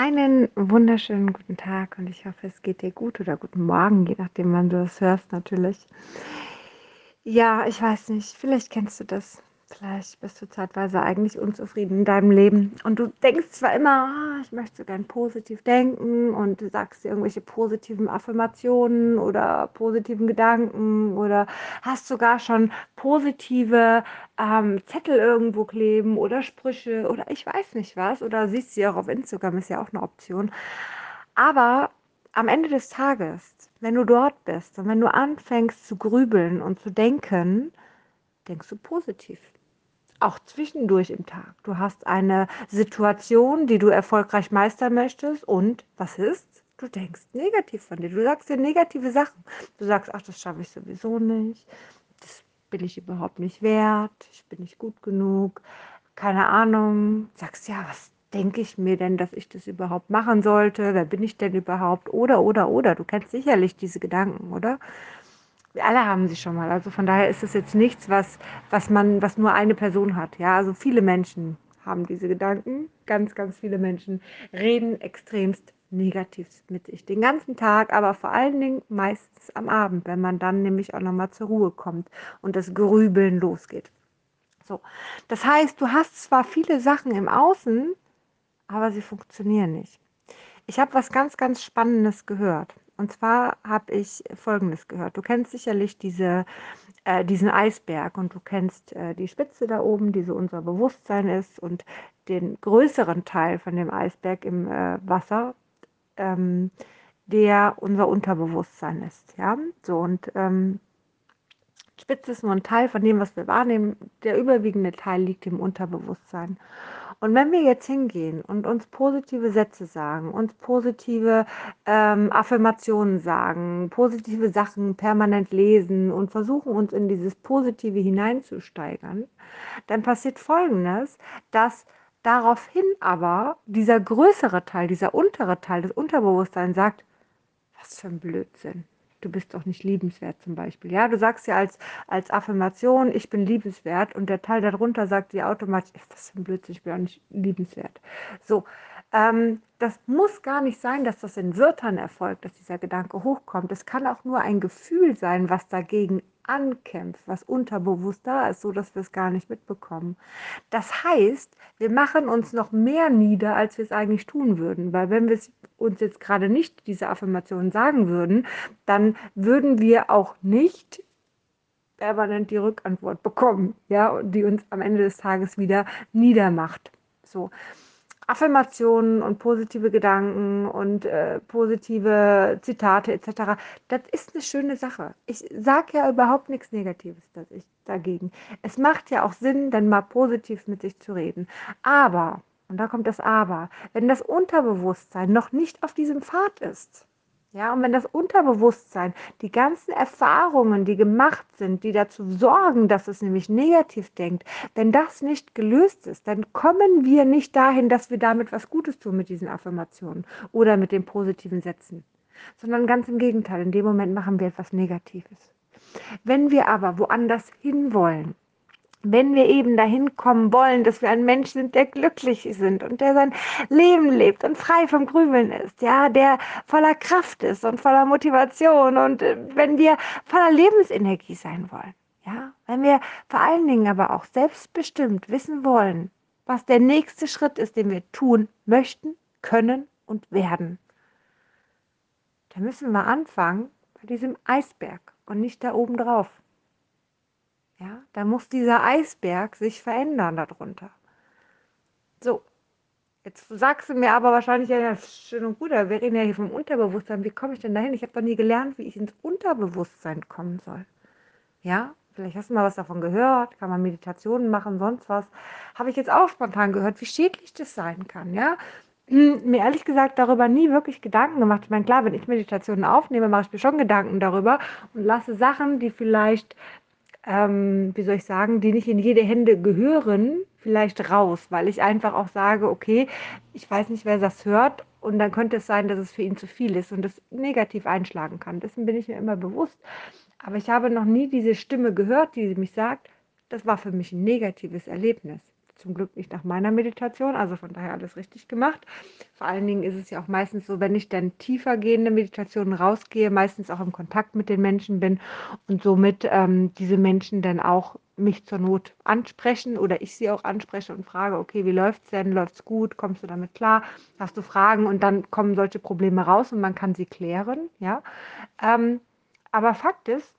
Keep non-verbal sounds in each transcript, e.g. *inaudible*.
Einen wunderschönen guten Tag und ich hoffe, es geht dir gut oder guten Morgen, je nachdem, wann du das hörst, natürlich. Ja, ich weiß nicht, vielleicht kennst du das. Vielleicht bist du zeitweise eigentlich unzufrieden in deinem Leben und du denkst zwar immer, ah, ich möchte so gern positiv denken und du sagst irgendwelche positiven Affirmationen oder positiven Gedanken oder hast sogar schon positive ähm, Zettel irgendwo kleben oder Sprüche oder ich weiß nicht was oder siehst sie auch auf Instagram, ist ja auch eine Option. Aber am Ende des Tages, wenn du dort bist und wenn du anfängst zu grübeln und zu denken, denkst du positiv auch zwischendurch im Tag. Du hast eine Situation, die du erfolgreich meistern möchtest und was ist? Du denkst negativ von dir. Du sagst dir negative Sachen. Du sagst, ach, das schaffe ich sowieso nicht. Das bin ich überhaupt nicht wert. Ich bin nicht gut genug. Keine Ahnung. Sagst, ja, was denke ich mir denn, dass ich das überhaupt machen sollte? Wer bin ich denn überhaupt? Oder, oder, oder. Du kennst sicherlich diese Gedanken, oder? Alle haben sie schon mal. Also von daher ist es jetzt nichts, was, was man, was nur eine Person hat. Ja, also viele Menschen haben diese Gedanken. Ganz, ganz viele Menschen reden extremst negativ mit sich den ganzen Tag, aber vor allen Dingen meistens am Abend, wenn man dann nämlich auch nochmal zur Ruhe kommt und das Grübeln losgeht. So, das heißt, du hast zwar viele Sachen im Außen, aber sie funktionieren nicht. Ich habe was ganz, ganz Spannendes gehört. Und zwar habe ich Folgendes gehört. Du kennst sicherlich diese, äh, diesen Eisberg und du kennst äh, die Spitze da oben, die so unser Bewusstsein ist und den größeren Teil von dem Eisberg im äh, Wasser, ähm, der unser Unterbewusstsein ist. Ja, so und ähm, Spitze ist nur ein Teil von dem, was wir wahrnehmen. Der überwiegende Teil liegt im Unterbewusstsein. Und wenn wir jetzt hingehen und uns positive Sätze sagen, uns positive ähm, Affirmationen sagen, positive Sachen permanent lesen und versuchen uns in dieses Positive hineinzusteigern, dann passiert Folgendes, dass daraufhin aber dieser größere Teil, dieser untere Teil des Unterbewusstseins sagt, was für ein Blödsinn du bist doch nicht liebenswert zum Beispiel. Ja, du sagst ja als, als Affirmation, ich bin liebenswert und der Teil darunter sagt dir automatisch, ist das ein Blödsinn, ich bin auch nicht liebenswert. So, ähm, das muss gar nicht sein, dass das in Wörtern erfolgt, dass dieser Gedanke hochkommt. Es kann auch nur ein Gefühl sein, was dagegen ankämpft, was unterbewusst da ist, so dass wir es gar nicht mitbekommen. Das heißt, wir machen uns noch mehr nieder, als wir es eigentlich tun würden, weil wenn wir uns jetzt gerade nicht diese Affirmationen sagen würden, dann würden wir auch nicht permanent die Rückantwort bekommen, ja, die uns am Ende des Tages wieder niedermacht. So. Affirmationen und positive Gedanken und äh, positive Zitate etc. Das ist eine schöne Sache. Ich sage ja überhaupt nichts Negatives dagegen. Es macht ja auch Sinn, dann mal positiv mit sich zu reden. Aber, und da kommt das Aber, wenn das Unterbewusstsein noch nicht auf diesem Pfad ist, ja, und wenn das Unterbewusstsein, die ganzen Erfahrungen, die gemacht sind, die dazu sorgen, dass es nämlich negativ denkt, wenn das nicht gelöst ist, dann kommen wir nicht dahin, dass wir damit was Gutes tun mit diesen Affirmationen oder mit den positiven Sätzen, sondern ganz im Gegenteil, in dem Moment machen wir etwas Negatives. Wenn wir aber woanders hinwollen, wenn wir eben dahin kommen wollen, dass wir ein Mensch sind, der glücklich sind und der sein Leben lebt und frei vom Grübeln ist, ja, der voller Kraft ist und voller Motivation und äh, wenn wir voller Lebensenergie sein wollen, ja, wenn wir vor allen Dingen aber auch selbstbestimmt wissen wollen, was der nächste Schritt ist, den wir tun möchten, können und werden, dann müssen wir anfangen bei diesem Eisberg und nicht da oben drauf. Ja, da muss dieser Eisberg sich verändern darunter. So, jetzt sagst du mir aber wahrscheinlich, ja, das ist schön und gut, aber wir reden ja hier vom Unterbewusstsein. Wie komme ich denn dahin? Ich habe doch nie gelernt, wie ich ins Unterbewusstsein kommen soll. Ja, vielleicht hast du mal was davon gehört, kann man Meditationen machen, sonst was. Habe ich jetzt auch spontan gehört, wie schädlich das sein kann, ja. Hm, mir ehrlich gesagt darüber nie wirklich Gedanken gemacht. Ich meine, klar, wenn ich Meditationen aufnehme, mache ich mir schon Gedanken darüber und lasse Sachen, die vielleicht ähm, wie soll ich sagen, die nicht in jede Hände gehören, vielleicht raus, weil ich einfach auch sage, okay, ich weiß nicht, wer das hört und dann könnte es sein, dass es für ihn zu viel ist und das negativ einschlagen kann. Dessen bin ich mir immer bewusst. Aber ich habe noch nie diese Stimme gehört, die mich sagt, das war für mich ein negatives Erlebnis. Zum Glück nicht nach meiner Meditation, also von daher alles richtig gemacht. Vor allen Dingen ist es ja auch meistens so, wenn ich dann tiefer gehende Meditationen rausgehe, meistens auch im Kontakt mit den Menschen bin und somit ähm, diese Menschen dann auch mich zur Not ansprechen oder ich sie auch anspreche und frage, okay, wie läuft es denn? Läuft es gut? Kommst du damit klar? Hast du Fragen? Und dann kommen solche Probleme raus und man kann sie klären, ja. Ähm, aber Fakt ist,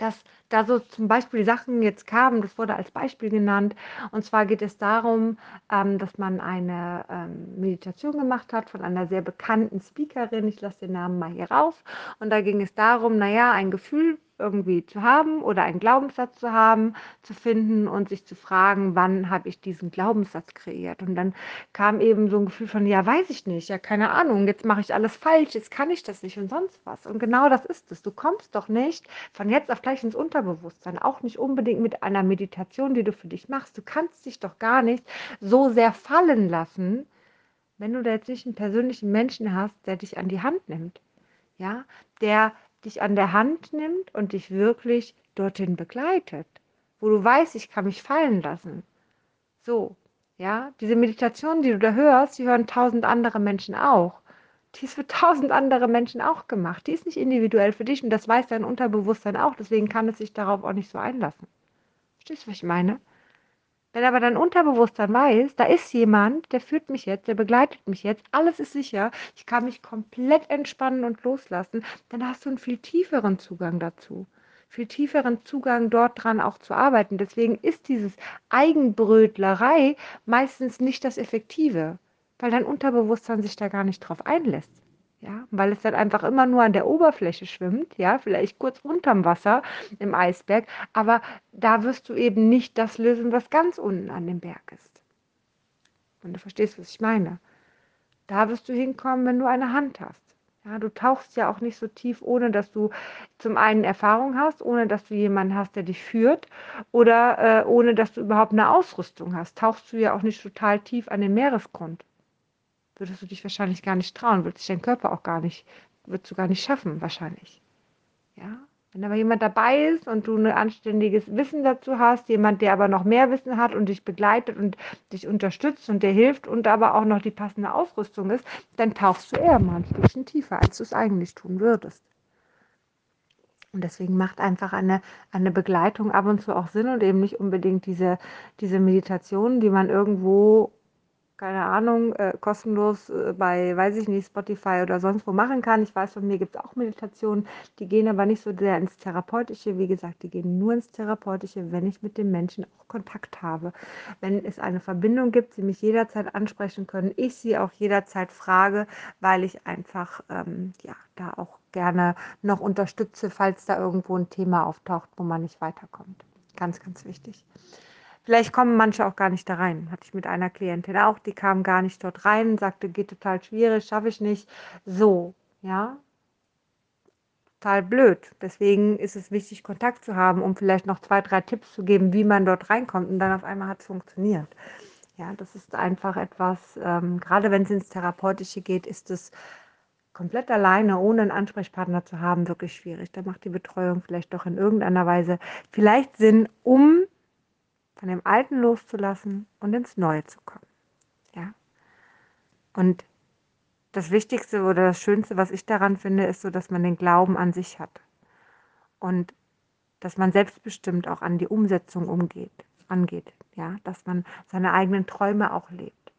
dass da so zum Beispiel Sachen jetzt kamen, das wurde als Beispiel genannt. Und zwar geht es darum, ähm, dass man eine ähm, Meditation gemacht hat von einer sehr bekannten Speakerin. Ich lasse den Namen mal hier rauf. Und da ging es darum, naja, ein Gefühl irgendwie zu haben oder einen Glaubenssatz zu haben, zu finden und sich zu fragen, wann habe ich diesen Glaubenssatz kreiert. Und dann kam eben so ein Gefühl von, ja, weiß ich nicht, ja, keine Ahnung, jetzt mache ich alles falsch, jetzt kann ich das nicht und sonst was. Und genau das ist es. Du kommst doch nicht von jetzt auf gleich ins Unterbewusstsein, auch nicht unbedingt mit einer Meditation, die du für dich machst. Du kannst dich doch gar nicht so sehr fallen lassen, wenn du da jetzt nicht einen persönlichen Menschen hast, der dich an die Hand nimmt. Ja, der dich an der Hand nimmt und dich wirklich dorthin begleitet, wo du weißt, ich kann mich fallen lassen. So, ja, diese Meditation, die du da hörst, die hören tausend andere Menschen auch. Die ist für tausend andere Menschen auch gemacht. Die ist nicht individuell für dich und das weiß dein Unterbewusstsein auch. Deswegen kann es sich darauf auch nicht so einlassen. Verstehst du, was ich meine? Wenn aber dein Unterbewusstsein weiß, da ist jemand, der führt mich jetzt, der begleitet mich jetzt, alles ist sicher, ich kann mich komplett entspannen und loslassen, dann hast du einen viel tieferen Zugang dazu. Viel tieferen Zugang dort dran auch zu arbeiten. Deswegen ist dieses Eigenbrötlerei meistens nicht das Effektive, weil dein Unterbewusstsein sich da gar nicht drauf einlässt ja, weil es dann einfach immer nur an der Oberfläche schwimmt, ja, vielleicht kurz unterm Wasser im Eisberg, aber da wirst du eben nicht das lösen, was ganz unten an dem Berg ist. Und du verstehst, was ich meine. Da wirst du hinkommen, wenn du eine Hand hast. Ja, du tauchst ja auch nicht so tief, ohne dass du zum einen Erfahrung hast, ohne dass du jemanden hast, der dich führt oder äh, ohne dass du überhaupt eine Ausrüstung hast. Tauchst du ja auch nicht total tief an den Meeresgrund würdest du dich wahrscheinlich gar nicht trauen, würde sich dein Körper auch gar nicht, würdest du gar nicht schaffen, wahrscheinlich. Ja. Wenn aber jemand dabei ist und du ein anständiges Wissen dazu hast, jemand, der aber noch mehr Wissen hat und dich begleitet und dich unterstützt und dir hilft und aber auch noch die passende Ausrüstung ist, dann tauchst du eher mal ein Stückchen tiefer, als du es eigentlich tun würdest. Und deswegen macht einfach eine, eine Begleitung ab und zu auch Sinn und eben nicht unbedingt diese, diese Meditation, die man irgendwo keine Ahnung, äh, kostenlos äh, bei, weiß ich nicht, Spotify oder sonst wo machen kann. Ich weiß, von mir gibt es auch Meditationen, die gehen aber nicht so sehr ins Therapeutische. Wie gesagt, die gehen nur ins Therapeutische, wenn ich mit dem Menschen auch Kontakt habe. Wenn es eine Verbindung gibt, sie mich jederzeit ansprechen können, ich sie auch jederzeit frage, weil ich einfach, ähm, ja, da auch gerne noch unterstütze, falls da irgendwo ein Thema auftaucht, wo man nicht weiterkommt. Ganz, ganz wichtig. Vielleicht kommen manche auch gar nicht da rein. Hatte ich mit einer Klientin auch, die kam gar nicht dort rein, sagte, geht total schwierig, schaffe ich nicht. So, ja. Total blöd. Deswegen ist es wichtig, Kontakt zu haben, um vielleicht noch zwei, drei Tipps zu geben, wie man dort reinkommt. Und dann auf einmal hat es funktioniert. Ja, das ist einfach etwas, ähm, gerade wenn es ins Therapeutische geht, ist es komplett alleine, ohne einen Ansprechpartner zu haben, wirklich schwierig. Da macht die Betreuung vielleicht doch in irgendeiner Weise vielleicht Sinn, um von dem Alten loszulassen und ins Neue zu kommen. Ja. Und das Wichtigste oder das Schönste, was ich daran finde, ist so, dass man den Glauben an sich hat. Und dass man selbstbestimmt auch an die Umsetzung umgeht, angeht. Ja, dass man seine eigenen Träume auch lebt.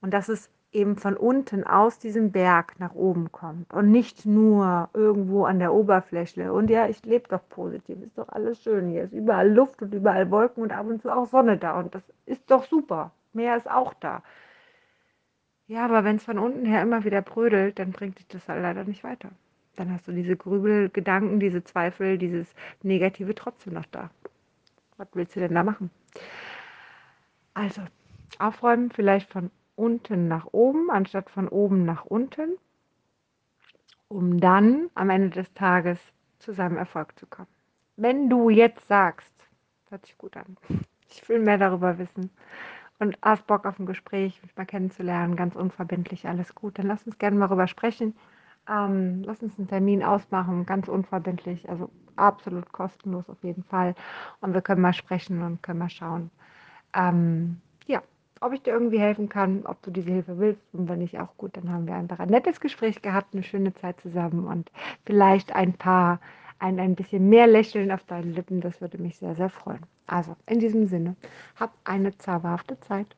Und dass es eben von unten aus diesem Berg nach oben kommt und nicht nur irgendwo an der Oberfläche. Und ja, ich lebe doch positiv, ist doch alles schön hier, ist überall Luft und überall Wolken und ab und zu auch Sonne da und das ist doch super. Meer ist auch da. Ja, aber wenn es von unten her immer wieder brödelt, dann bringt dich das halt leider nicht weiter. Dann hast du diese Grübelgedanken, diese Zweifel, dieses Negative trotzdem noch da. Was willst du denn da machen? Also, aufräumen vielleicht von unten nach oben, anstatt von oben nach unten, um dann am Ende des Tages zu seinem Erfolg zu kommen. Wenn du jetzt sagst, hört sich gut an, *laughs* ich will mehr darüber wissen und hast Bock auf ein Gespräch, mich mal kennenzulernen, ganz unverbindlich, alles gut, dann lass uns gerne mal darüber sprechen. Ähm, lass uns einen Termin ausmachen, ganz unverbindlich, also absolut kostenlos auf jeden Fall. Und wir können mal sprechen und können mal schauen, ähm, ja, ob ich dir irgendwie helfen kann, ob du diese Hilfe willst und wenn nicht, auch gut, dann haben wir einfach ein nettes Gespräch gehabt, eine schöne Zeit zusammen und vielleicht ein paar, ein, ein bisschen mehr Lächeln auf deinen Lippen, das würde mich sehr, sehr freuen. Also, in diesem Sinne, hab eine zauberhafte Zeit.